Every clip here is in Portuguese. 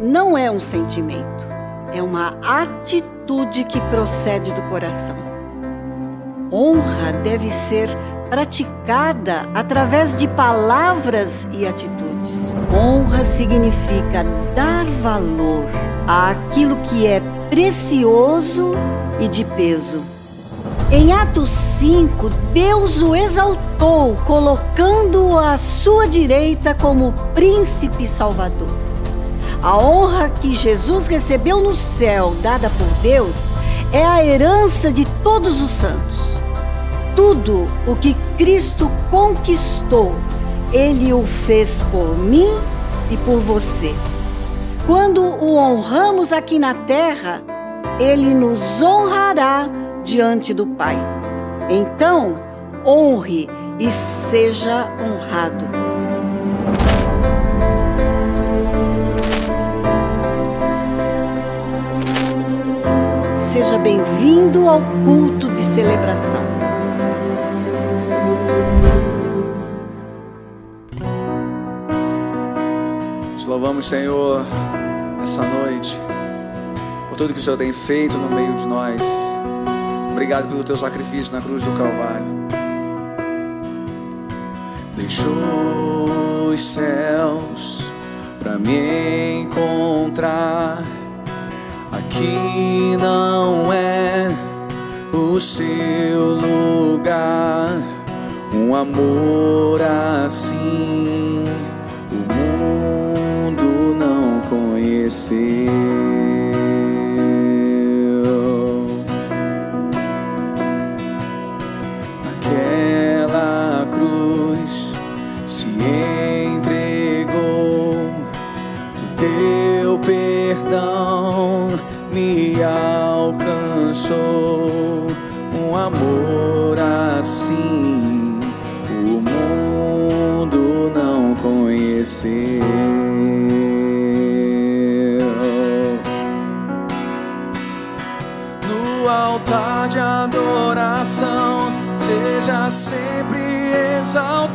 não é um sentimento, é uma atitude que procede do coração. Honra deve ser praticada através de palavras e atitudes. Honra significa dar valor àquilo que é precioso e de peso. Em Atos 5, Deus o exaltou, colocando-o à sua direita como príncipe salvador. A honra que Jesus recebeu no céu, dada por Deus, é a herança de todos os santos tudo o que Cristo conquistou, Ele o fez por mim e por você. Quando o honramos aqui na terra, Ele nos honrará diante do Pai. Então, honre e seja honrado. Seja bem-vindo ao culto de celebração. louvamos, Senhor, essa noite, por tudo que o Senhor tem feito no meio de nós. Obrigado pelo teu sacrifício na cruz do Calvário. Deixou os céus para me encontrar. Aqui não é o seu lugar. Um amor assim conheceu. Adoração seja sempre exaltado.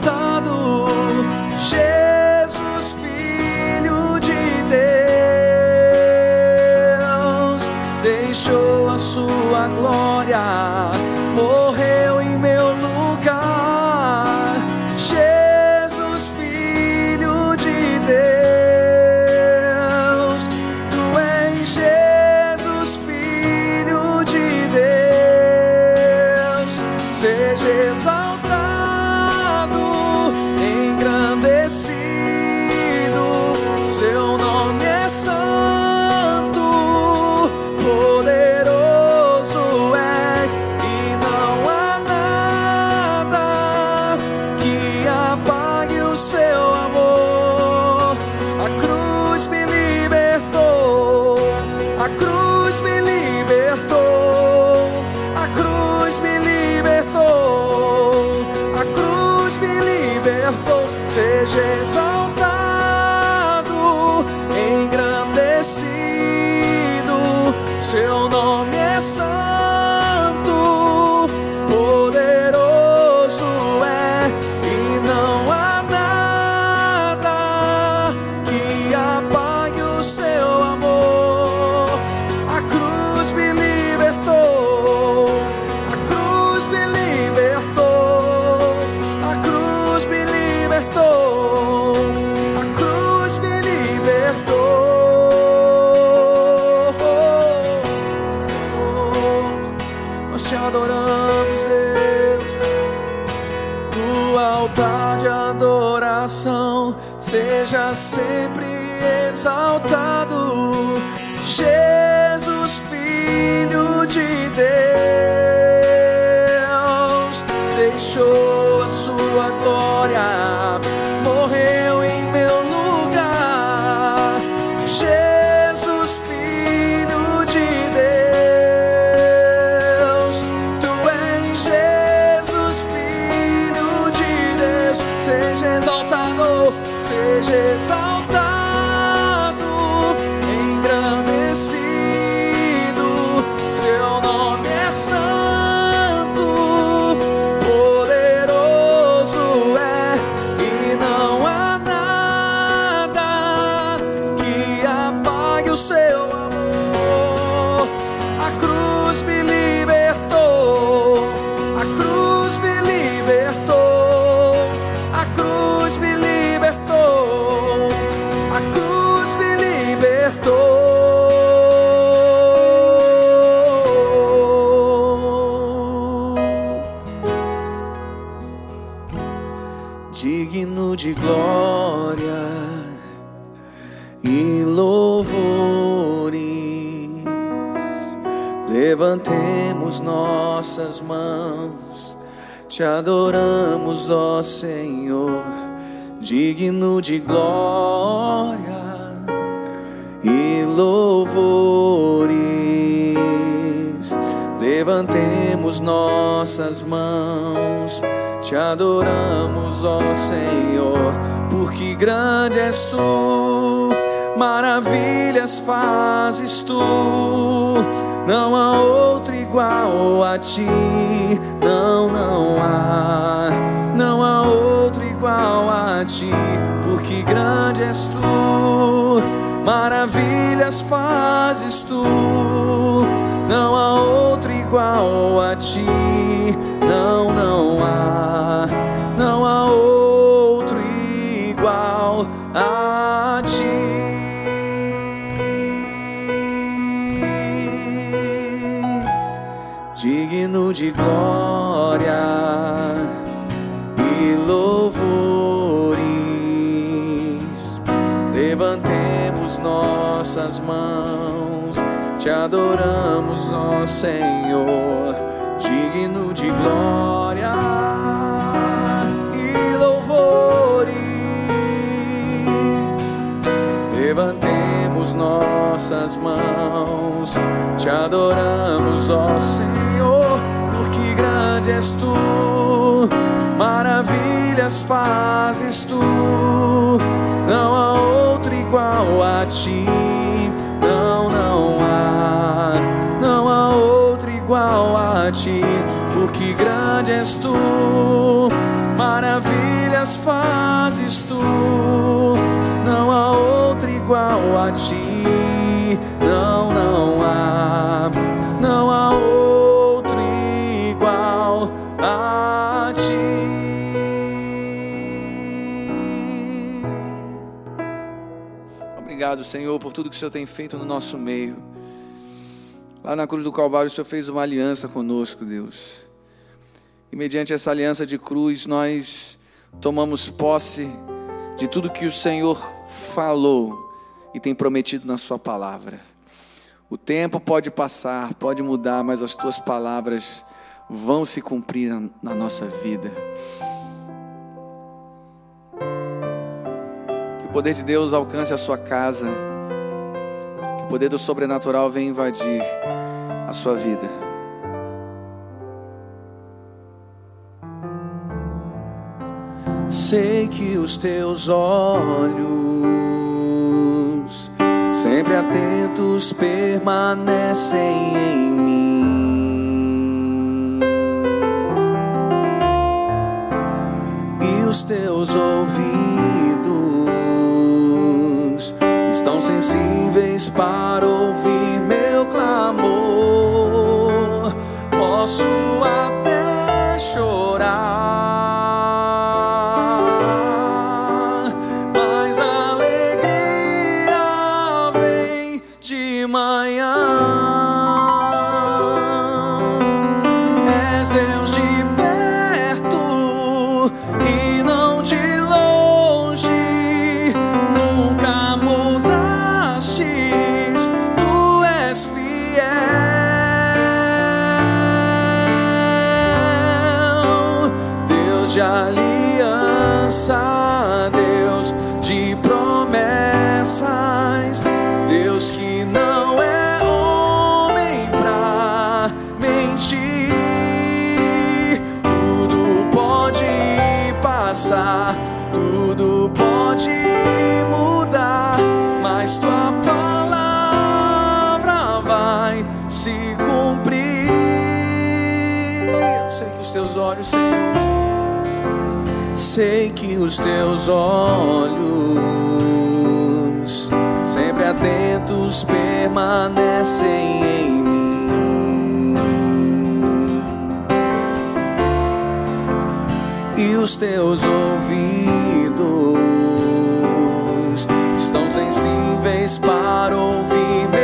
Sempre te adoramos, ó Senhor, digno de glória e louvores. Levantemos nossas mãos, te adoramos, ó Senhor, porque grande és tu maravilhas fazes tu. Não há outro igual a ti, não, não há, não há outro igual a ti, porque grande és tu, maravilhas fazes tu. Não há outro igual a ti, não, não há, digno de glória e louvores. Levantemos nossas mãos, te adoramos, ó Senhor, digno de glória e louvores. Levantemos nossas mãos, te adoramos, ó Senhor, grande és tu, maravilhas fazes tu, não há outro igual a ti, não, não há, não há outro igual a ti, porque grande és tu, maravilhas fazes tu, não há outro igual a ti, não, não há, não há outro Obrigado, Senhor, por tudo que o Senhor tem feito no nosso meio. Lá na cruz do Calvário, o Senhor fez uma aliança conosco, Deus. E mediante essa aliança de cruz, nós tomamos posse de tudo que o Senhor falou e tem prometido na Sua palavra. O tempo pode passar, pode mudar, mas as Tuas palavras vão se cumprir na, na nossa vida. Poder de Deus alcance a sua casa, que o poder do sobrenatural venha invadir a sua vida. Sei que os teus olhos, sempre atentos, permanecem em mim. E os teus ouvidos os teus olhos, sempre atentos, permanecem em mim. e os teus ouvidos estão sensíveis para ouvir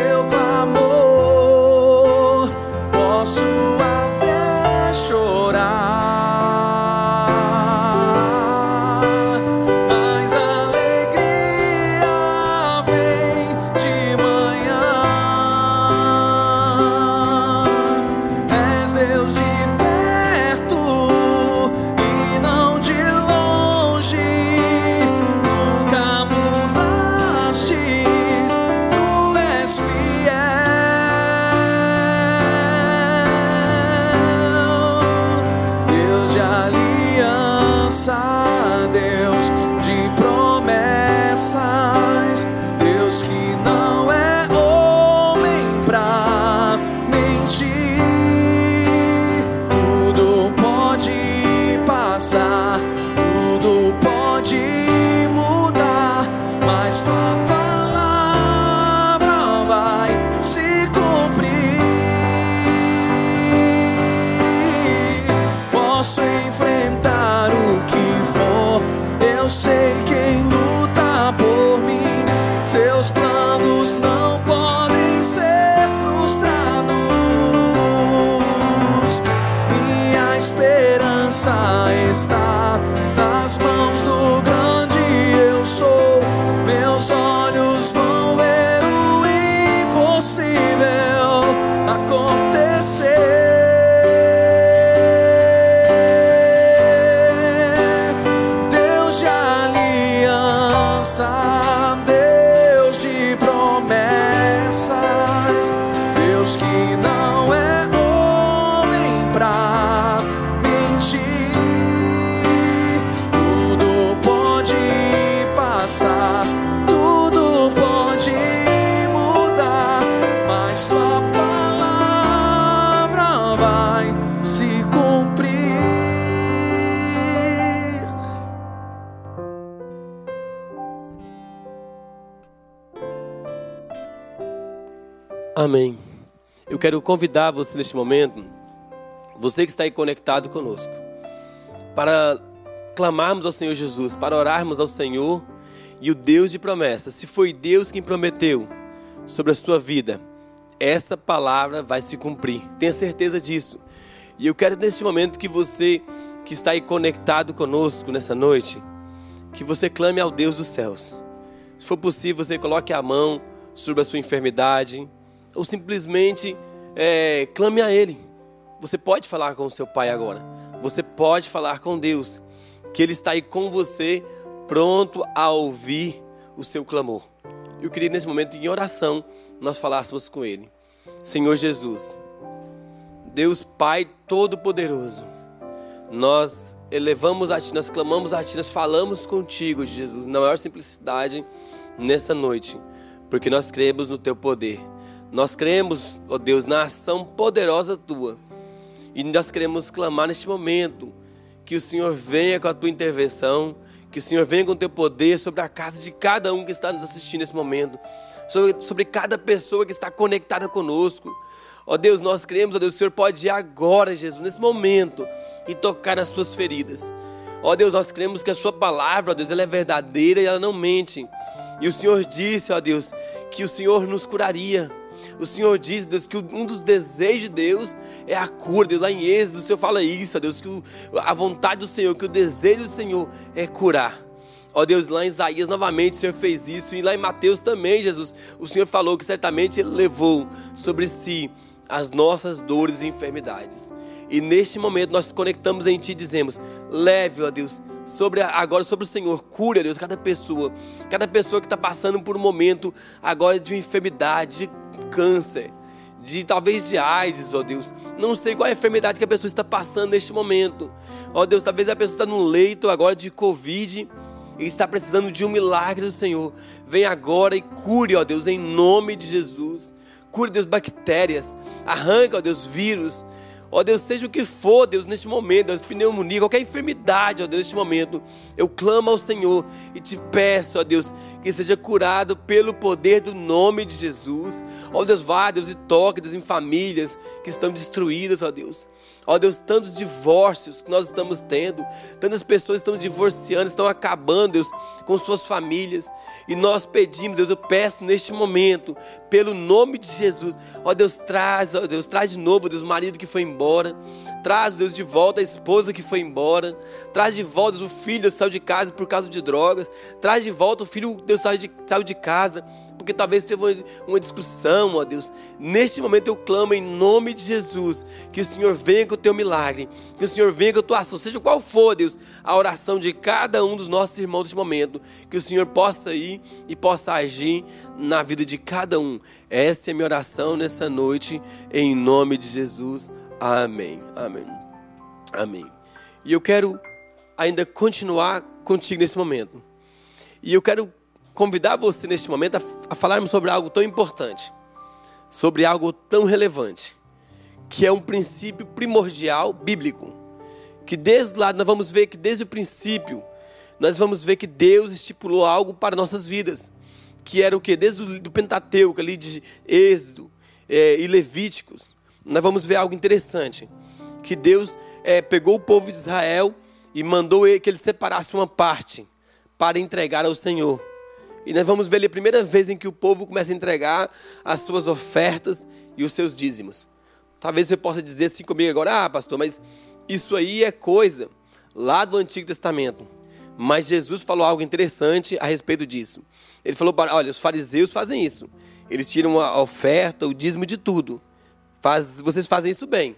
sei quem luta por mim. Seus planos não podem ser frustrados. Minha esperança. Amém. Eu quero convidar você neste momento, você que está aí conectado conosco, para clamarmos ao Senhor Jesus, para orarmos ao Senhor e o Deus de promessas. Se foi Deus quem prometeu sobre a sua vida, essa palavra vai se cumprir. Tenha certeza disso. E eu quero neste momento que você que está aí conectado conosco nessa noite, que você clame ao Deus dos céus. Se for possível, você coloque a mão sobre a sua enfermidade, ou simplesmente é, clame a Ele. Você pode falar com o seu Pai agora. Você pode falar com Deus, que Ele está aí com você, pronto a ouvir o seu clamor. Eu queria nesse momento, em oração, nós falássemos com Ele. Senhor Jesus, Deus Pai Todo-Poderoso, nós elevamos a Ti, nós clamamos a Ti, nós falamos contigo, Jesus, na maior simplicidade nessa noite, porque nós cremos no Teu poder. Nós cremos, ó Deus, na ação poderosa Tua. E nós queremos clamar neste momento que o Senhor venha com a Tua intervenção, que o Senhor venha com o Teu poder sobre a casa de cada um que está nos assistindo nesse momento, sobre, sobre cada pessoa que está conectada conosco. Ó Deus, nós cremos, ó Deus, o Senhor pode ir agora, Jesus, nesse momento, e tocar nas suas feridas. Ó Deus, nós cremos que a Sua palavra, ó Deus, ela é verdadeira e ela não mente. E o Senhor disse, ó Deus, que o Senhor nos curaria. O Senhor diz, Deus, que um dos desejos de Deus é a cura. Deus, lá em Êxodo, o Senhor fala isso, Deus, que o- a vontade do Senhor, que o desejo do Senhor é curar. Ó Deus, lá em Isaías novamente o Senhor fez isso, e lá em Mateus também, Jesus, o Senhor falou que certamente Ele levou sobre si as nossas dores e enfermidades. E neste momento nós conectamos em Ti e dizemos: leve, ó Deus, sobre agora sobre o Senhor, cure, ó Deus, cada pessoa, cada pessoa que está passando por um momento agora de enfermidade, de câncer, de talvez de AIDS, ó Deus. Não sei qual é a enfermidade que a pessoa está passando neste momento. Ó Deus, talvez a pessoa está no leito agora de Covid e está precisando de um milagre do Senhor. Vem agora e cure, ó Deus, em nome de Jesus. Cure, Deus, bactérias. Arranca, ó Deus, vírus. Ó Deus, seja o que for, Deus, neste momento, Deus, pneumonia, qualquer enfermidade, ó Deus, neste momento, eu clamo ao Senhor e te peço, ó Deus, que seja curado pelo poder do nome de Jesus. Ó Deus, vá, Deus, e toque, Deus, em famílias que estão destruídas, ó Deus. Ó Deus, tantos divórcios que nós estamos tendo, tantas pessoas estão divorciando, estão acabando, Deus, com suas famílias. E nós pedimos, Deus, eu peço neste momento, pelo nome de Jesus, ó Deus, traz, ó Deus, traz de novo, Deus, o marido que foi embora, traz, Deus, de volta a esposa que foi embora, traz de volta, Deus, o filho, Deus, saiu de casa por causa de drogas, traz de volta o filho, Deus, saiu de, saiu de casa, porque talvez teve uma, uma discussão, ó Deus. Neste momento eu clamo em nome de Jesus, que o Senhor venha com o teu milagre, que o Senhor venha com a tua ação, seja qual for, Deus, a oração de cada um dos nossos irmãos neste momento, que o Senhor possa ir e possa agir na vida de cada um. Essa é a minha oração nessa noite, em nome de Jesus. Amém. Amém. Amém. E eu quero ainda continuar contigo nesse momento. E eu quero convidar você neste momento a, a falarmos sobre algo tão importante, sobre algo tão relevante, que é um princípio primordial bíblico. Que desde lá nós vamos ver que desde o princípio nós vamos ver que Deus estipulou algo para nossas vidas, que era o que desde o do Pentateuco ali de Êxodo eh, e Levíticos, nós vamos ver algo interessante, que Deus eh, pegou o povo de Israel e mandou que ele separasse uma parte para entregar ao Senhor. E nós vamos ver ali a primeira vez em que o povo começa a entregar as suas ofertas e os seus dízimos. Talvez você possa dizer assim comigo agora, ah, pastor, mas isso aí é coisa lá do Antigo Testamento. Mas Jesus falou algo interessante a respeito disso. Ele falou: olha, os fariseus fazem isso. Eles tiram a oferta, o dízimo de tudo. Faz, vocês fazem isso bem.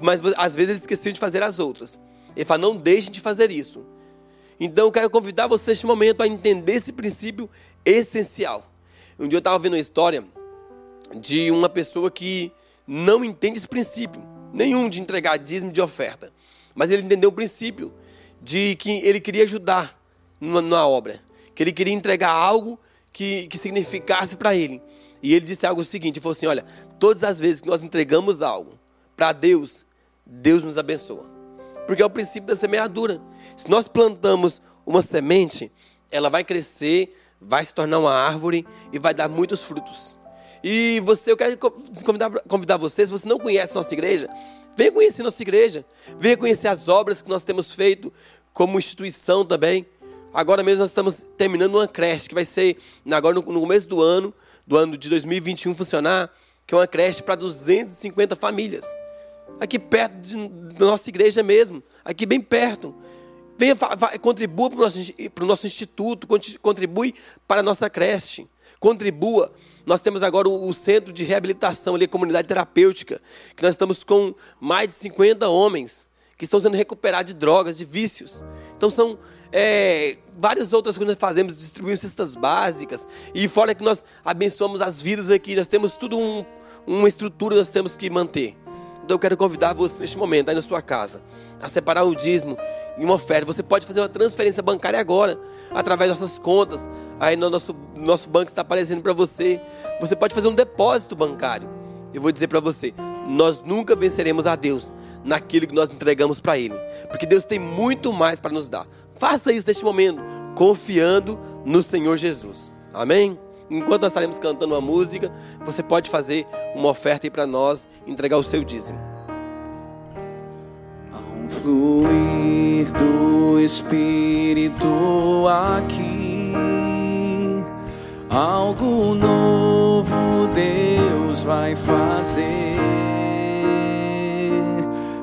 Mas às vezes eles esqueciam de fazer as outras. Ele fala: não deixem de fazer isso. Então eu quero convidar você neste momento a entender esse princípio essencial. Um dia eu estava vendo uma história de uma pessoa que não entende esse princípio nenhum de entregar dízimo de oferta. Mas ele entendeu o princípio de que ele queria ajudar na obra, que ele queria entregar algo que, que significasse para ele. E ele disse algo seguinte: ele falou assim, olha, todas as vezes que nós entregamos algo para Deus, Deus nos abençoa. Porque é o princípio da semeadura. Se nós plantamos uma semente, ela vai crescer, vai se tornar uma árvore e vai dar muitos frutos. E você, eu quero convidar, convidar você, se você não conhece nossa igreja, venha conhecer nossa igreja, venha conhecer as obras que nós temos feito como instituição também. Agora mesmo nós estamos terminando uma creche que vai ser agora no, começo do ano, do ano de 2021 funcionar, que é uma creche para 250 famílias. Aqui perto de, da nossa igreja mesmo, aqui bem perto. Venha, contribua para o nosso, nosso instituto, contribui para a nossa creche contribua. Nós temos agora o, centro de reabilitação ali, a comunidade terapêutica, que nós estamos com mais de 50 homens que estão sendo recuperados de drogas, de vícios. Então são é, várias outras coisas que nós fazemos, distribuímos cestas básicas. E fora que nós abençoamos as vidas aqui, nós temos tudo um, uma estrutura que nós temos que manter. Então eu quero convidar você neste momento, aí na sua casa, a separar o dízimo em uma oferta. Você pode fazer uma transferência bancária agora, através das nossas contas. Aí no nosso, nosso banco está aparecendo para você. Você pode fazer um depósito bancário. Eu vou dizer para você, nós nunca venceremos a Deus naquilo que nós entregamos para Ele, porque Deus tem muito mais para nos dar. Faça isso neste momento, confiando no Senhor Jesus. Amém? Enquanto nós estaremos cantando uma música, você pode fazer uma oferta aí para nós, entregar o seu dízimo. Há um fluir do Espírito aqui, algo novo Deus vai fazer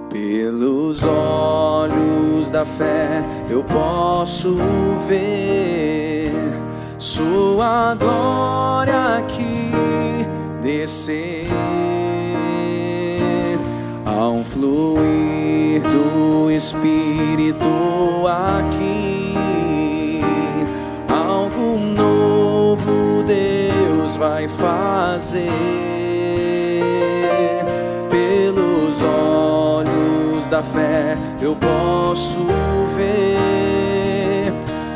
pelos olhos da fé. Eu posso ver sua glória aqui descer. Um fluir do Espírito aqui, algo novo Deus vai fazer. Pelos olhos da fé eu posso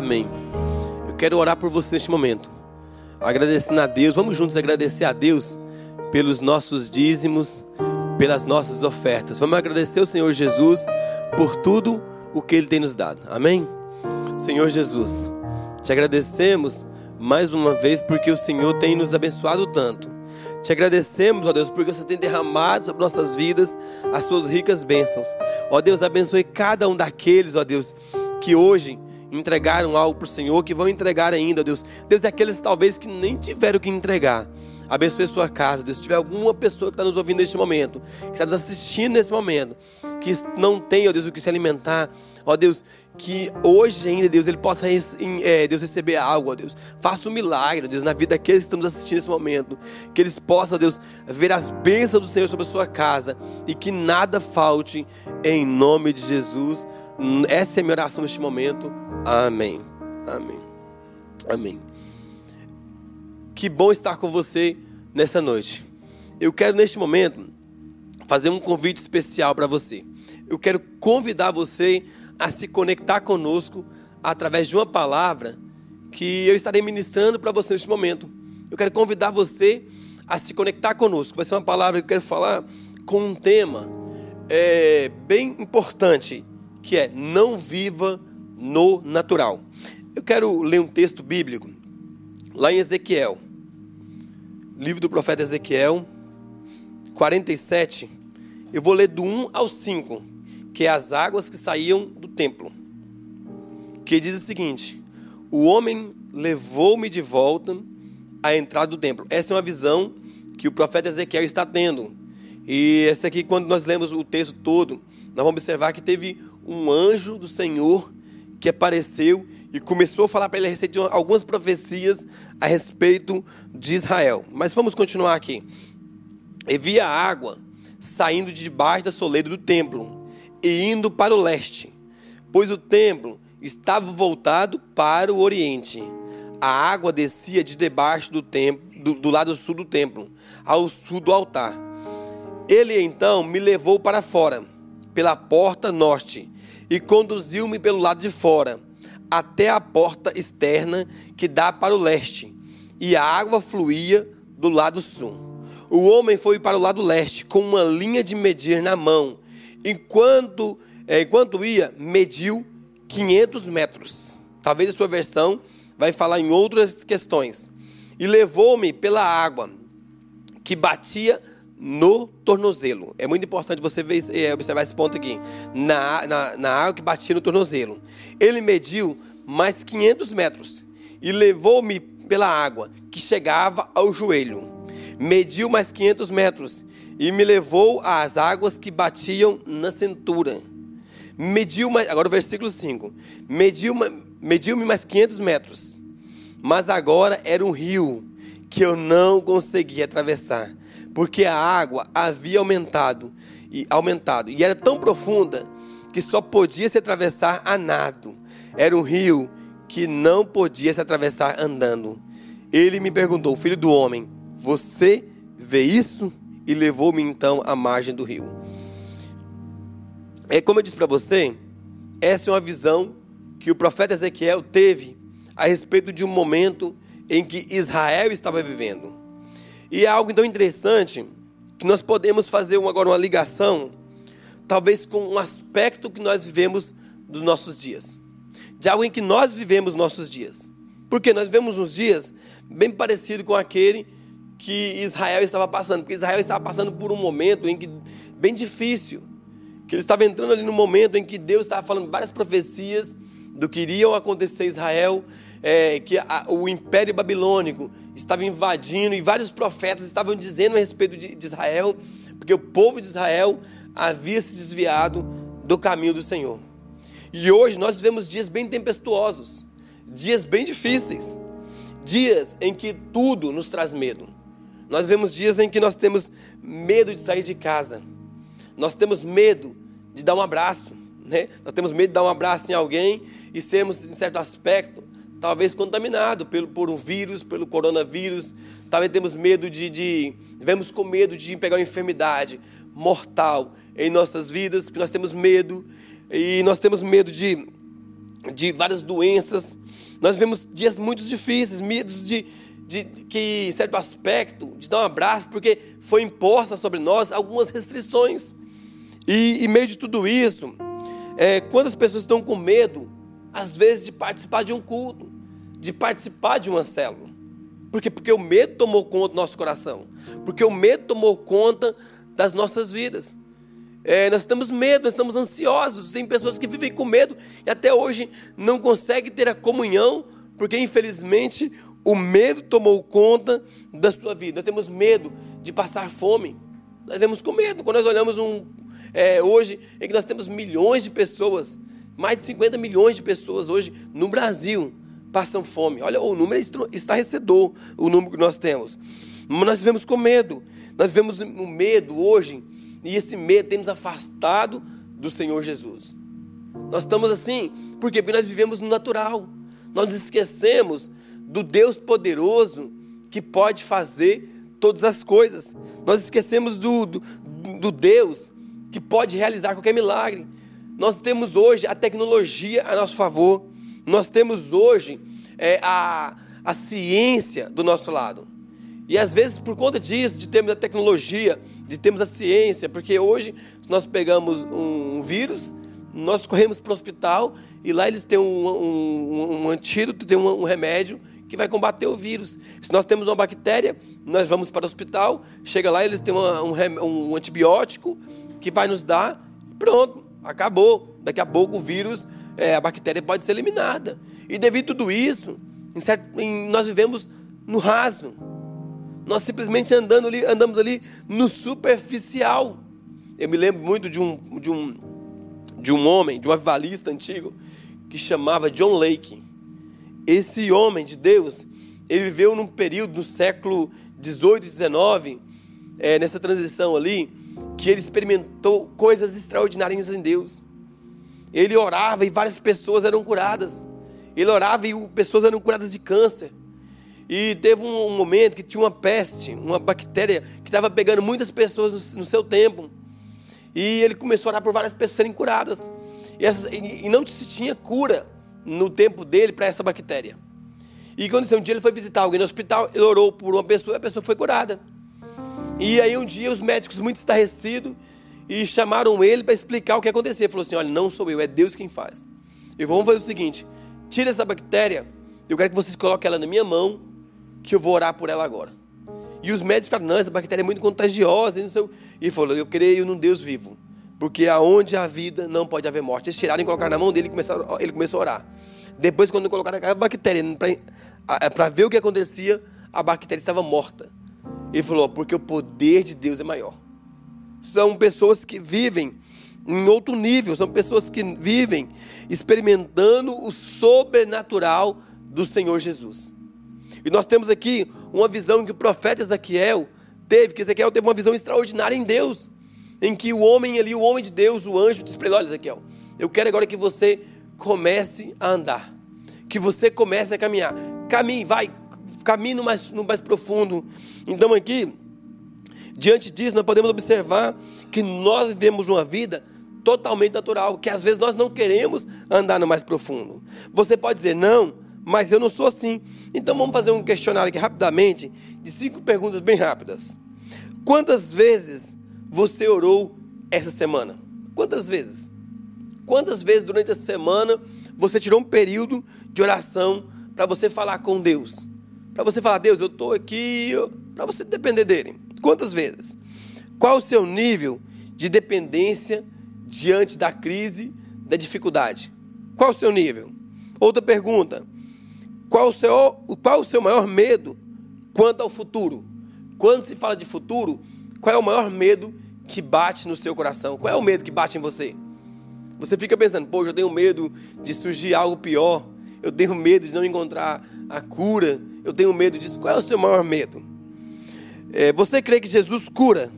Amém. Eu quero orar por você neste momento. Agradecendo a Deus, vamos juntos agradecer a Deus pelos nossos dízimos, pelas nossas ofertas. Vamos agradecer ao Senhor Jesus por tudo o que Ele tem nos dado. Amém? Senhor Jesus, te agradecemos mais uma vez porque o Senhor tem nos abençoado tanto. Te agradecemos, ó Deus, porque você tem derramado sobre nossas vidas as suas ricas bênçãos. Ó Deus, abençoe cada um daqueles, ó Deus, que hoje entregaram algo para o Senhor, que vão entregar ainda, Deus. Deus, é aqueles talvez que nem tiveram que entregar. Abençoe sua casa, Deus. Se tiver alguma pessoa que está nos ouvindo neste momento, que está nos assistindo nesse momento, que não tem, ó Deus, o que se alimentar, ó Deus, que hoje ainda, Deus, ele possa é, Deus receber algo, ó Deus. Faça um milagre, ó Deus, na vida daqueles que estamos assistindo nesse momento. Que eles possam, Deus, ver as bênçãos do Senhor sobre a sua casa e que nada falte em nome de Jesus. Essa é a minha oração neste momento. Amém. Amém. Amém. Que bom estar com você nessa noite. Eu quero neste momento fazer um convite especial para você. Eu quero convidar você a se conectar conosco através de uma palavra que eu estarei ministrando para você neste momento. Eu quero convidar você a se conectar conosco. Vai ser uma palavra que eu quero falar com um tema é, bem importante, que é não viva no natural. Eu quero ler um texto bíblico lá em Ezequiel livro do profeta Ezequiel, 47. Eu vou ler do 1 ao 5, que é as águas que saíam do templo. Que diz o seguinte: O homem levou-me de volta à entrada do templo. Essa é uma visão que o profeta Ezequiel está tendo. E essa aqui, quando nós lemos o texto todo, nós vamos observar que teve um anjo do Senhor que apareceu e começou a falar para ele a respeito de algumas profecias a respeito de Israel. Mas vamos continuar aqui. E via água saindo de debaixo da soleira do templo e indo para o leste, pois o templo estava voltado para o oriente. A água descia de debaixo do templo, do, do lado sul do templo, ao sul do altar. Ele então me levou para fora, pela porta norte, e conduziu-me pelo lado de fora até a porta externa que dá para o leste, e a água fluía do lado sul. O homem foi para o lado leste com uma linha de medir na mão. Enquanto, é, enquanto ia, mediu 500 metros. Talvez a sua versão vai falar em outras questões. E levou-me pela água que batia no tornozelo. É muito importante você ver, é, observar esse ponto aqui. Na, na, na água que batia no tornozelo. Ele mediu mais 500 metros e levou-me pela água que chegava ao joelho. Mediu mais 500 metros e me levou às águas que batiam na cintura. Mediu mais, agora o versículo 5. Mediu-me mediu mais 500 metros. Mas agora era um rio que eu não conseguia atravessar porque a água havia aumentado e aumentado e era tão profunda que só podia se atravessar a nado. Era um rio que não podia se atravessar andando. Ele me perguntou, filho do homem, você vê isso? E levou-me então à margem do rio. É como eu disse para você, essa é uma visão que o profeta Ezequiel teve a respeito de um momento em que Israel estava vivendo. E é algo então interessante que nós podemos fazer agora uma ligação, talvez com um aspecto que nós vivemos dos nossos dias, de algo em que nós vivemos nossos dias. Porque nós vivemos uns dias bem parecido com aquele que Israel estava passando, porque Israel estava passando por um momento em que bem difícil, que ele estava entrando ali no momento em que Deus estava falando várias profecias do que iriam acontecer em Israel, é, que a, o Império Babilônico estava invadindo e vários profetas estavam dizendo a respeito de, Israel, porque o povo de Israel havia se desviado do caminho do Senhor. E hoje nós vivemos dias bem tempestuosos, dias bem difíceis, dias em que tudo nos traz medo. Nós vivemos dias em que nós temos medo de sair de casa, nós temos medo de dar um abraço, né? nós temos medo de dar um abraço em alguém e sermos, em certo aspecto, talvez contaminado pelo, por um vírus, pelo coronavírus. Talvez temos medo de, de vemos com medo de pegar uma enfermidade mortal em nossas vidas, porque nós temos medo e nós temos medo de, de várias doenças. Nós vemos dias muito difíceis, medos de, de que, certo aspecto, de dar um abraço, porque foi imposta sobre nós algumas restrições. E em meio de tudo isso, é, quantas pessoas estão com medo às vezes, de participar de um culto, de participar de uma célula. Por quê? Porque o medo tomou conta do nosso coração. Porque o medo tomou conta das nossas vidas. É, nós temos medo, nós estamos ansiosos. Tem pessoas que vivem com medo e até hoje não conseguem ter a comunhão, porque infelizmente o medo tomou conta da sua vida. Nós temos medo de passar fome. Nós vemos com medo. Quando nós olhamos um, é, hoje, em que nós temos milhões de pessoas, mais de 50 milhões de pessoas hoje no Brasil passam fome. Olha, o número é estarrecedor, o número que nós temos. Mas nós vivemos com medo. Nós vivemos o medo hoje, e esse medo tem nos afastado do Senhor Jesus. Nós estamos assim, por quê? Porque nós vivemos no natural. Nós esquecemos do Deus poderoso que pode fazer todas as coisas. Nós esquecemos do, do, do Deus que pode realizar qualquer milagre. Nós temos hoje a tecnologia a nosso favor. Nós temos hoje é, a, a ciência do nosso lado. E às vezes, por conta disso, de termos a tecnologia, de termos a ciência, porque hoje, se nós pegamos um vírus, nós corremos para o hospital e lá eles têm um, um, um antídoto, tem um, um remédio que vai combater o vírus. Se nós temos uma bactéria, nós vamos para o hospital, chega lá, eles têm uma, um, um, antibiótico que vai nos dar, pronto, acabou. Daqui a pouco o vírus, é, a bactéria pode ser eliminada. E devido a tudo isso, em certo, em, nós vivemos no raso. Nós simplesmente andando ali, andamos ali no superficial. Eu me lembro muito de um, de um, de um homem, de um avivalista antigo, que chamava John Lake. Esse homem de Deus, ele viveu num período no século 18 e 19, é, nessa transição ali, que ele experimentou coisas extraordinárias em Deus. Ele orava e várias pessoas eram curadas. Ele orava e pessoas eram curadas de câncer. E teve um momento que tinha uma peste, uma bactéria que estava pegando muitas pessoas no seu tempo. E ele começou a orar por várias pessoas serem curadas. E, essas, e não se tinha cura no tempo dele para essa bactéria. E quando um dia ele foi visitar alguém no hospital, ele orou por uma pessoa e a pessoa foi curada. E aí um dia os médicos muito estarrecidos e chamaram ele para explicar o que acontecia. Ele falou assim: "Olha, não sou eu, é Deus quem faz. E vamos fazer o seguinte: tira essa bactéria, eu quero que vocês coloquem ela na minha mão, que eu vou orar por ela agora." E os médicos falaram: "Não, essa bactéria é muito contagiosa." E, ele falou: "Eu creio num Deus vivo." Porque aonde há vida não pode haver morte. Eles tiraram e colocaram na mão dele e ele começou a orar. Depois, quando colocaram aquela bactéria para ver o que acontecia, a bactéria estava morta. Ele falou: porque o poder de Deus é maior. São pessoas que vivem em outro nível, são pessoas que vivem experimentando o sobrenatural do Senhor Jesus. E nós temos aqui uma visão que o profeta Ezequiel teve, que Ezequiel teve uma visão extraordinária em Deus em que o homem ali, o homem de Deus, o anjo, disse para ele: Olha, Ezequiel, eu quero agora que você comece a andar, que você comece a caminhar. Caminhe, vai, caminhe no mais, no mais profundo. Então, aqui, diante disso, nós podemos observar que nós vivemos uma vida totalmente natural, que às vezes nós não queremos andar no mais profundo. Você pode dizer, não, mas eu não sou assim. Então vamos fazer um questionário aqui rapidamente, de cinco perguntas bem rápidas. Quantas vezes você orou essa semana? Quantas vezes? Quantas vezes durante a semana você tirou um período de oração para você falar com Deus? Para você falar, Deus, eu estou aqui, para você depender dele. Quantas vezes? Qual o seu nível de dependência diante da crise, da dificuldade? Qual o seu nível? Outra pergunta: qual o seu, qual o seu maior medo quanto ao futuro? Quando se fala de futuro, qual é o maior medo que bate no seu coração? Qual é o medo que bate em você? Você fica pensando, poxa, eu tenho medo de surgir algo pior. Eu tenho medo de não encontrar a cura. Eu tenho medo disso. Qual é o seu maior medo? É, você crê que Jesus cura?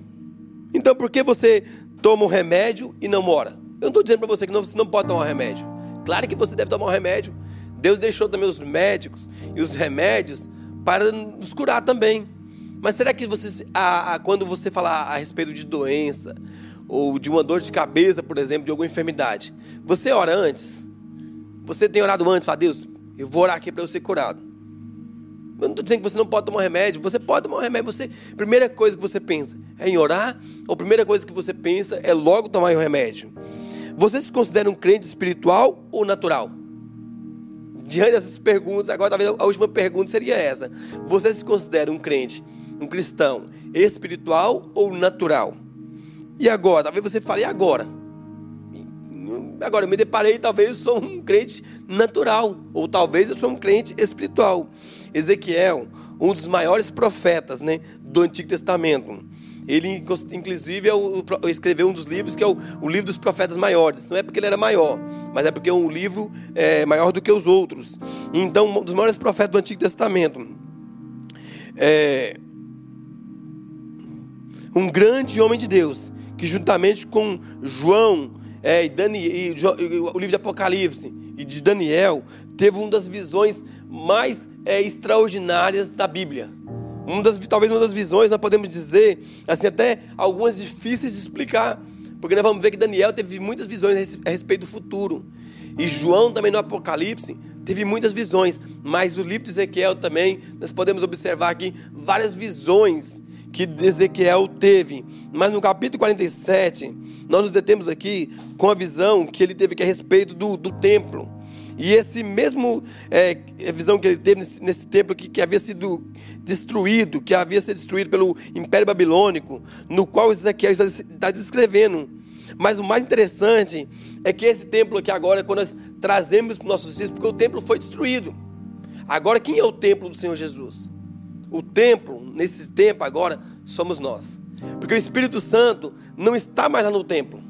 Então por que você toma um remédio e não mora? Eu não estou dizendo para você que não, você não pode tomar um remédio. Claro que você deve tomar um remédio. Deus deixou também os médicos e os remédios para nos curar também. Mas será que você, a, a, quando você falar a respeito de doença, ou de uma dor de cabeça, por exemplo, de alguma enfermidade, você ora antes? Você tem orado antes? Fala, Deus, eu vou orar aqui para eu ser curado. Eu não estou dizendo que você não pode tomar remédio. Você pode tomar um remédio. Você, primeira coisa que você pensa é em orar, ou a primeira coisa que você pensa é logo tomar um remédio. Você se considera um crente espiritual ou natural? Diante dessas perguntas, agora talvez a última pergunta seria essa. Você se considera um crente um cristão espiritual ou natural? E agora? Talvez você fale, agora? Agora, eu me deparei, talvez eu sou um crente natural, ou talvez eu sou um crente espiritual. Ezequiel, um dos maiores profetas né, do Antigo Testamento. Ele, inclusive, é o, escreveu um dos livros que é o, o, livro dos profetas maiores. Não é porque ele era maior, mas é porque é um livro é, maior do que os outros. Então, um dos maiores profetas do Antigo Testamento. É, um grande homem de Deus, que juntamente com João é, e, Daniel, e, e, o livro de Apocalipse e de Daniel, teve uma das visões mais é, extraordinárias da Bíblia. Uma das, talvez uma das visões, nós podemos dizer, assim, até algumas difíceis de explicar. Porque nós vamos ver que Daniel teve muitas visões a respeito do futuro. E João também no Apocalipse teve muitas visões. Mas o livro de Ezequiel também, nós podemos observar aqui várias visões que Ezequiel teve. Mas no capítulo 47, nós nos detemos aqui com a visão que ele teve que a respeito do, do templo. E esse mesmo é, visão que ele teve nesse, nesse templo que, que havia sido destruído, que havia sido destruído pelo Império Babilônico, no qual Ezequiel está descrevendo. Mas o mais interessante é que esse templo aqui agora, quando nós trazemos para os nossos dias, porque o templo foi destruído. Agora, quem é o templo do Senhor Jesus? O templo, nesse tempo agora, somos nós. Porque o Espírito Santo não está mais lá no templo.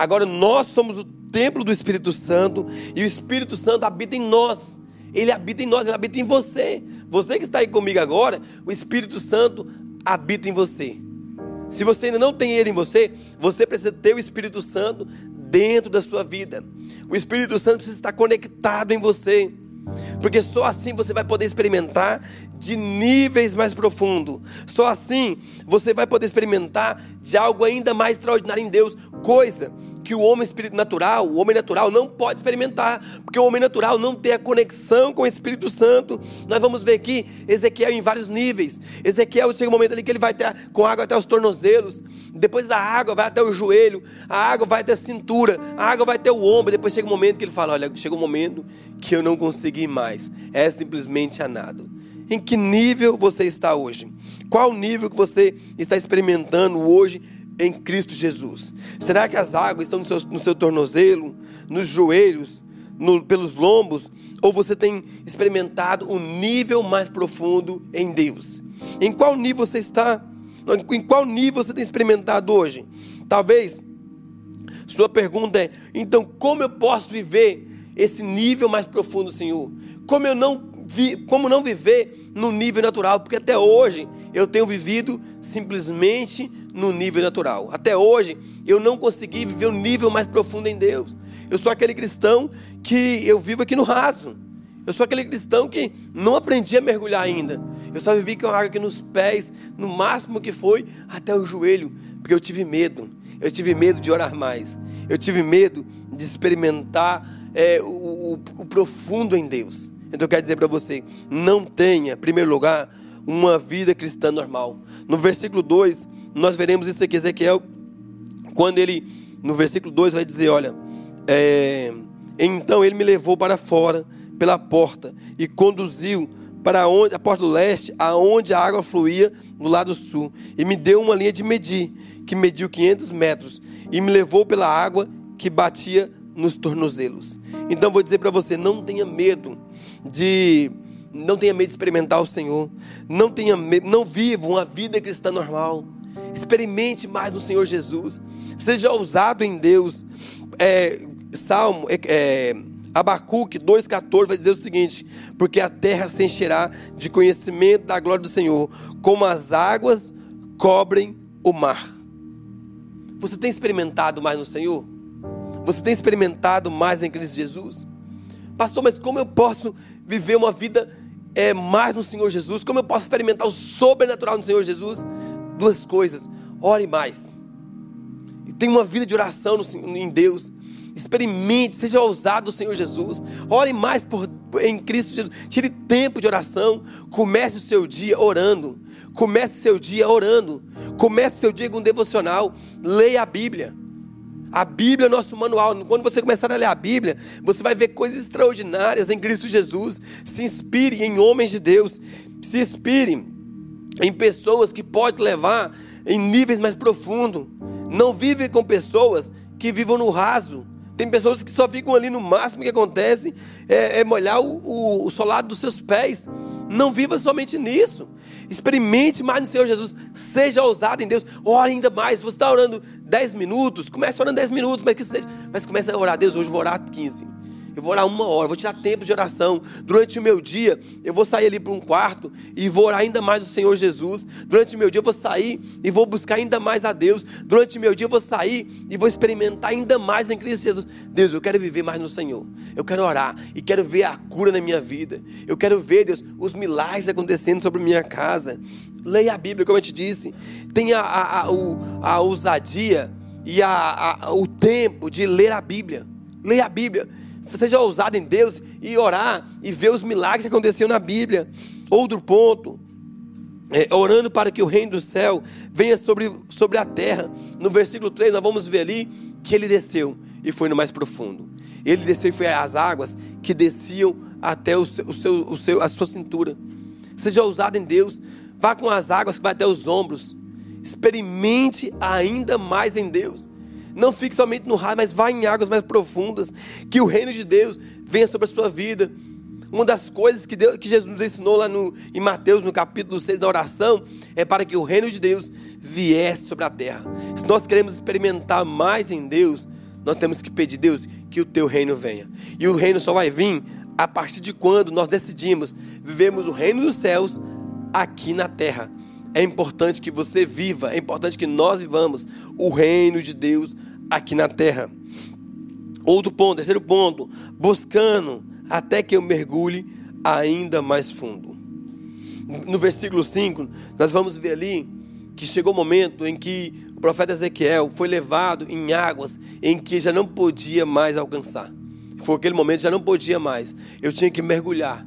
Agora nós somos o templo do Espírito Santo e o Espírito Santo habita em nós. Ele habita em nós, ele habita em você. Você que está aí comigo agora, o Espírito Santo habita em você. Se você ainda não tem ele em você, você precisa ter o Espírito Santo dentro da sua vida. O Espírito Santo precisa estar conectado em você. Porque só assim você vai poder experimentar de níveis mais profundos. Só assim você vai poder experimentar de algo ainda mais extraordinário em Deus, coisa que o homem espírito natural, o homem natural não pode experimentar, porque o homem natural não tem a conexão com o Espírito Santo. Nós vamos ver aqui Ezequiel em vários níveis. Ezequiel chega um momento ali que ele vai ter com água até os tornozelos, depois a água vai até o joelho, a água vai até a cintura, a água vai até o ombro, depois chega um momento que ele fala: "Olha, chega um momento que eu não consegui mais. É simplesmente a nado." Em que nível você está hoje? Qual nível que você está experimentando hoje em Cristo Jesus? Será que as águas estão no seu, no seu tornozelo, nos joelhos, no, pelos lombos? Ou você tem experimentado um nível mais profundo em Deus? Em qual nível você está? Em qual nível você tem experimentado hoje? Talvez sua pergunta é: então como eu posso viver esse nível mais profundo, Senhor? Como eu não vi, como não viver no nível natural, porque até hoje eu tenho vivido simplesmente no nível natural. Até hoje eu não consegui viver o um nível mais profundo em Deus. Eu sou aquele cristão que eu vivo aqui no raso. Eu sou aquele cristão que não aprendi a mergulhar ainda. Eu só vivi com água aqui nos pés, no máximo que foi até o joelho, porque eu tive medo. Eu tive medo de orar mais. Eu tive medo de experimentar é, o, o, o profundo em Deus. Então eu quero dizer para você: não tenha, em primeiro lugar, uma vida cristã normal. No versículo 2, nós veremos isso aqui, Ezequiel, quando ele, no versículo 2, vai dizer: Olha, é, então ele me levou para fora pela porta e conduziu para onde, a porta do leste, aonde a água fluía do lado sul, e me deu uma linha de medir, que mediu 500 metros, e me levou pela água que batia nos tornozelos. Então vou dizer para você, não tenha medo de não tenha medo de experimentar o Senhor. Não tenha medo, não viva uma vida cristã normal. Experimente mais no Senhor Jesus. Seja ousado em Deus. É, Salmo, é, é, Abacuque 2,14 vai dizer o seguinte: Porque a terra se encherá de conhecimento da glória do Senhor, como as águas cobrem o mar. Você tem experimentado mais no Senhor? Você tem experimentado mais em Cristo Jesus? Pastor, mas como eu posso viver uma vida é, mais no Senhor Jesus? Como eu posso experimentar o sobrenatural no Senhor Jesus? Duas coisas. Ore mais. E tenha uma vida de oração no, em Deus. Experimente, seja ousado Senhor Jesus. Ore mais por, em Cristo Jesus. Tire tempo de oração. Comece o seu dia orando. Comece o seu dia orando. Comece o seu dia com um devocional. Leia a Bíblia. A Bíblia é nosso manual. Quando você começar a ler a Bíblia, você vai ver coisas extraordinárias em Cristo Jesus. Se inspire em homens de Deus. Se inspire em pessoas que podem levar em níveis mais profundos. Não vive com pessoas que vivam no raso. Tem pessoas que só ficam ali no máximo que acontece é, é molhar o, o, o solado dos seus pés. Não viva somente nisso. Experimente mais no Senhor Jesus. Seja ousado em Deus. Ore ainda mais. Você está orando 10 minutos, comece orando 10 minutos, mas que seja. Mas comece a orar. Deus, hoje vou orar 15. Eu vou orar uma hora, vou tirar tempo de oração. Durante o meu dia, eu vou sair ali para um quarto e vou orar ainda mais o Senhor Jesus. Durante o meu dia, eu vou sair e vou buscar ainda mais a Deus. Durante o meu dia, eu vou sair e vou experimentar ainda mais em Cristo Jesus. Deus, eu quero viver mais no Senhor. Eu quero orar e quero ver a cura na minha vida. Eu quero ver, Deus, os milagres acontecendo sobre minha casa. Leia a Bíblia, como eu te disse. Tenha a, a, a, a ousadia e a, a, o tempo de ler a Bíblia. Leia a Bíblia seja ousado em Deus e orar e ver os milagres que aconteciam na Bíblia. Outro ponto, é, orando para que o reino do céu venha sobre, sobre a terra. No versículo 3, nós vamos ver ali que ele desceu e foi no mais profundo. Ele desceu e foi às águas que desciam até o seu, o seu, o seu, a sua cintura. Seja ousado em Deus, vá com as águas que vai até os ombros. Experimente ainda mais em Deus. Não fique somente no raso, mas vá em águas mais profundas. Que o reino de Deus venha sobre a sua vida. Uma das coisas que, Deus, que Jesus nos ensinou lá no, em Mateus, no capítulo 6 da oração, é para que o reino de Deus viesse sobre a terra. Se nós queremos experimentar mais em Deus, nós temos que pedir, Deus, que o teu reino venha. E o reino só vai vir a partir de quando nós decidimos vivermos o reino dos céus aqui na terra. É importante que você viva, é importante que nós vivamos o reino de Deus aqui na terra. Outro ponto, terceiro ponto, buscando até que eu mergulhe ainda mais fundo. No versículo 5, nós vamos ver ali que chegou o momento em que o profeta Ezequiel foi levado em águas em que já não podia mais alcançar. Foi aquele momento já não podia mais. Eu tinha que mergulhar.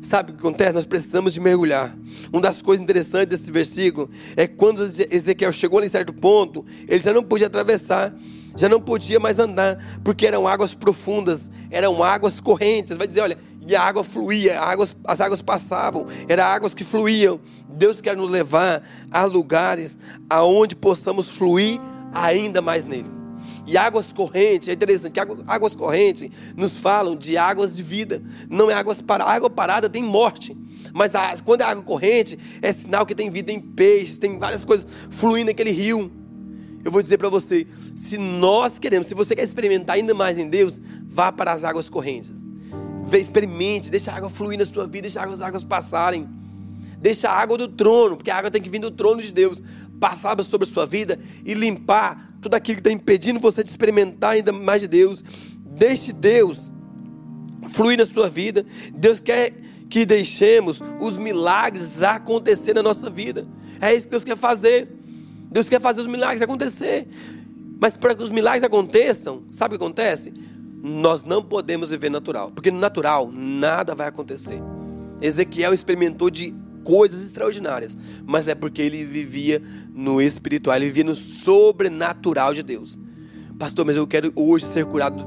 Sabe o que acontece? Nós precisamos de mergulhar. Uma das coisas interessantes desse versículo é quando Ezequiel chegou em certo ponto, ele já não podia atravessar, já não podia mais andar, porque eram águas profundas, eram águas correntes. Vai dizer, olha, e a água fluía, águas, as águas passavam, eram águas que fluíam. Deus quer nos levar a lugares aonde possamos fluir ainda mais nele. E águas correntes, é interessante, águas correntes nos falam de águas de vida. Não é águas paradas. Água parada tem morte. Mas a, quando é água corrente, é sinal que tem vida em peixes, tem várias coisas fluindo naquele rio. Eu vou dizer para você, se nós queremos, se você quer experimentar ainda mais em Deus, vá para as águas correntes. Experimente, deixa a água fluir na sua vida, deixa as águas passarem. Deixa a água do trono, porque a água tem que vir do trono de Deus, passar sobre a sua vida e limpar tudo aquilo que está impedindo você de experimentar ainda mais de Deus. Deixe Deus fluir na sua vida. Deus quer que deixemos os milagres acontecer na nossa vida. É isso que Deus quer fazer. Deus quer fazer os milagres acontecer. Mas para que os milagres aconteçam, sabe o que acontece? Nós não podemos viver natural, porque no natural nada vai acontecer. Ezequiel experimentou de coisas extraordinárias, mas é porque ele vivia no espiritual, ele vivia no sobrenatural de Deus. Pastor, mas eu quero hoje ser curado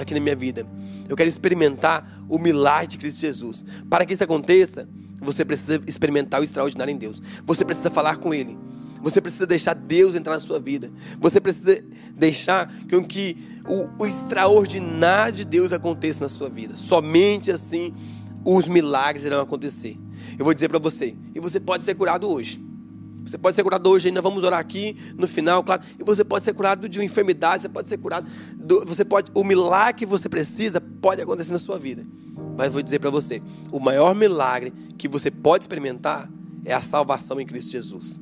aqui na minha vida. Eu quero experimentar o milagre de Cristo Jesus. Para que isso aconteça, você precisa experimentar o extraordinário em Deus. Você precisa falar com Ele. Você precisa deixar Deus entrar na sua vida. Você precisa deixar que o, o extraordinário de Deus aconteça na sua vida. Somente assim os milagres irão acontecer. Eu vou dizer para você, e você pode ser curado hoje. Você pode ser curado hoje, ainda vamos orar aqui no final, claro. E você pode ser curado de uma enfermidade, você pode ser curado. Do, você pode, o milagre que você precisa pode acontecer na sua vida. Mas vou dizer para você, o maior milagre que você pode experimentar é a salvação em Cristo Jesus.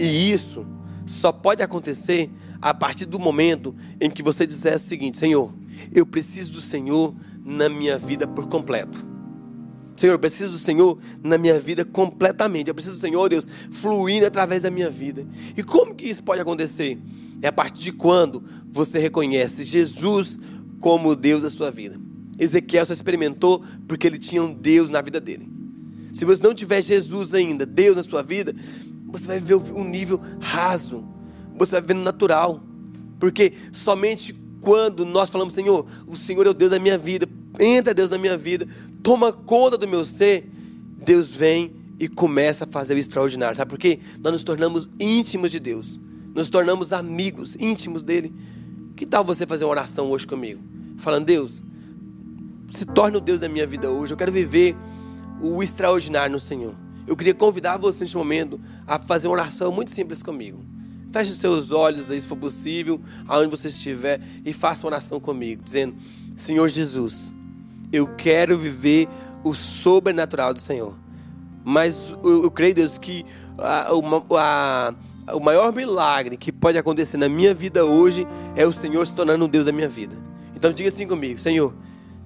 E isso só pode acontecer a partir do momento em que você disser o seguinte: Senhor, eu preciso do Senhor na minha vida por completo. Senhor, eu preciso do Senhor na minha vida completamente. Eu preciso do Senhor, Deus, fluindo através da minha vida. E como que isso pode acontecer? É a partir de quando você reconhece Jesus como Deus da sua vida. Ezequiel só experimentou porque ele tinha um Deus na vida dele. Se você não tiver Jesus ainda, Deus na sua vida, você vai ver um nível raso. Você vai ver no natural. Porque somente quando nós falamos, Senhor, o Senhor é o Deus da minha vida, entra Deus na minha vida, toma conta do meu ser, Deus vem e começa a fazer o extraordinário. Sabe por quê? Nós nos tornamos íntimos de Deus. Nos tornamos amigos íntimos dele. Que tal você fazer uma oração hoje comigo? Falando, Deus, se torne o Deus da minha vida hoje. Eu quero viver o extraordinário no Senhor. Eu queria convidar você neste momento a fazer uma oração muito simples comigo. Feche os seus olhos aí, se for possível, aonde você estiver, e faça uma oração comigo, dizendo: Senhor Jesus, eu quero viver o sobrenatural do Senhor. Mas eu, eu creio, Deus, que a, a, o maior milagre que pode acontecer na minha vida hoje é o Senhor se tornando um Deus da minha vida. Então diga assim comigo: Senhor,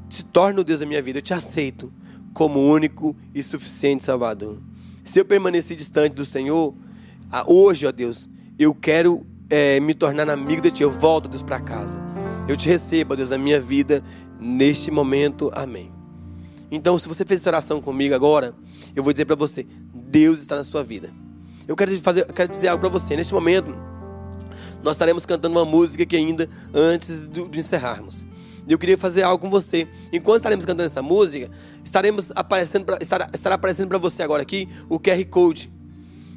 se torne o Deus da minha vida, eu te aceito como único e suficiente Salvador. Se eu permanecer distante do Senhor, hoje, ó Deus, eu quero é, me tornar amigo de Ti. Eu volto, Deus, para casa. Eu te recebo, ó Deus, na minha vida, neste momento. Amém. Então, se você fez essa oração comigo agora, eu vou dizer para você: Deus está na sua vida. Eu quero, fazer, quero dizer algo para você. Neste momento, nós estaremos cantando uma música que ainda antes de encerrarmos. E eu queria fazer algo com você. Enquanto estaremos cantando essa música, estaremos aparecendo pra, estará, estará aparecendo para você agora aqui o QR Code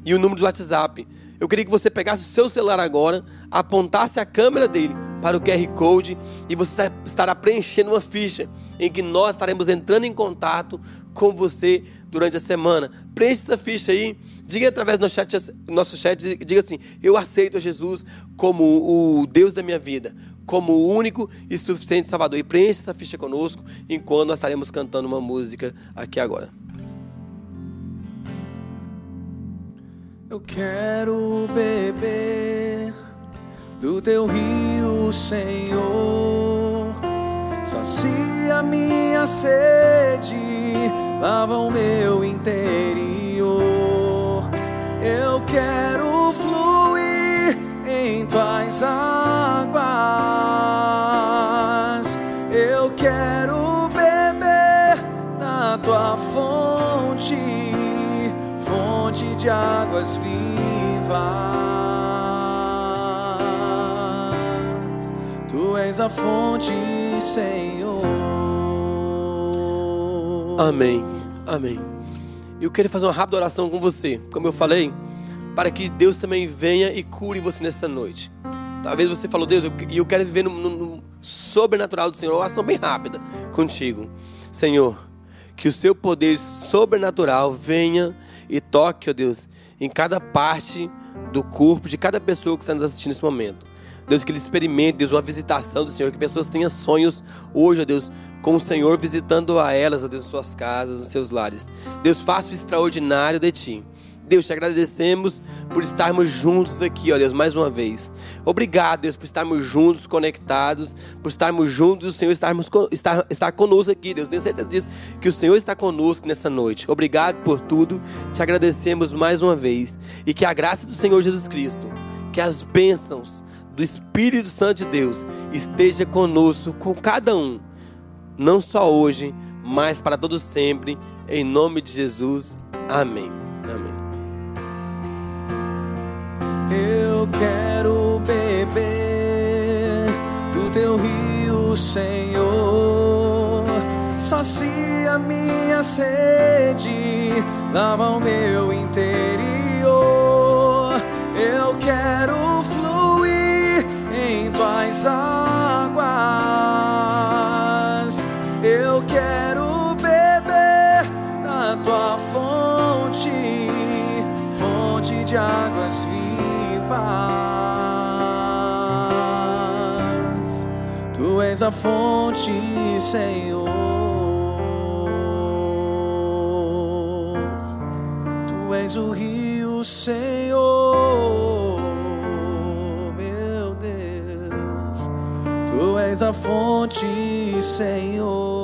e o número do WhatsApp. Eu queria que você pegasse o seu celular agora, apontasse a câmera dele para o QR Code e você estará preenchendo uma ficha em que nós estaremos entrando em contato com você durante a semana. Preencha essa ficha aí, diga através do nosso chat, nosso chat diga assim: Eu aceito Jesus como o Deus da minha vida, como o único e suficiente Salvador. E preencha essa ficha conosco enquanto nós estaremos cantando uma música aqui agora. Eu quero beber do teu rio, Senhor. Sacia minha sede, lava o meu interior. Eu quero tuas águas. Eu quero beber na tua fonte fonte de águas vivas. Tu és a fonte, Senhor. Amém. Amém. Eu quero fazer uma rápida oração com você, como eu falei, para que Deus também venha e cure você nessa noite. Talvez você falou, Deus, e eu quero viver no, no, no sobrenatural do Senhor. Uma oração bem rápida contigo. Senhor, que o seu poder sobrenatural venha e toque, ó Deus, em cada parte do corpo de cada pessoa que está nos assistindo nesse momento. Deus, que ele experimente, Deus, uma visitação do Senhor, que pessoas tenham sonhos hoje, ó Deus, com o Senhor visitando a elas, ó Deus, suas casas, nos seus lares. Deus, faça o extraordinário de Ti. Deus, te agradecemos por estarmos juntos aqui, ó Deus, mais uma vez. Obrigado, Deus, por estarmos juntos, conectados, por estarmos juntos, o Senhor estarmos, estar, estar conosco aqui, Deus. Tenho certeza disso, que o Senhor está conosco nessa noite. Obrigado por tudo, te agradecemos mais uma vez. E que a graça do Senhor Jesus Cristo, que as bênçãos do Espírito Santo de Deus esteja conosco, com cada um, não só hoje, mas para todo sempre, em nome de Jesus. Amém. Amém. Eu quero beber do teu rio, Senhor. Sacia minha sede, lava o meu interior. Eu quero fluir em tuas águas. Eu quero beber na tua fonte, fonte de águas vivas faz. Tu és a fonte, Senhor. Tu és o rio, Senhor. Meu Deus, tu és a fonte, Senhor.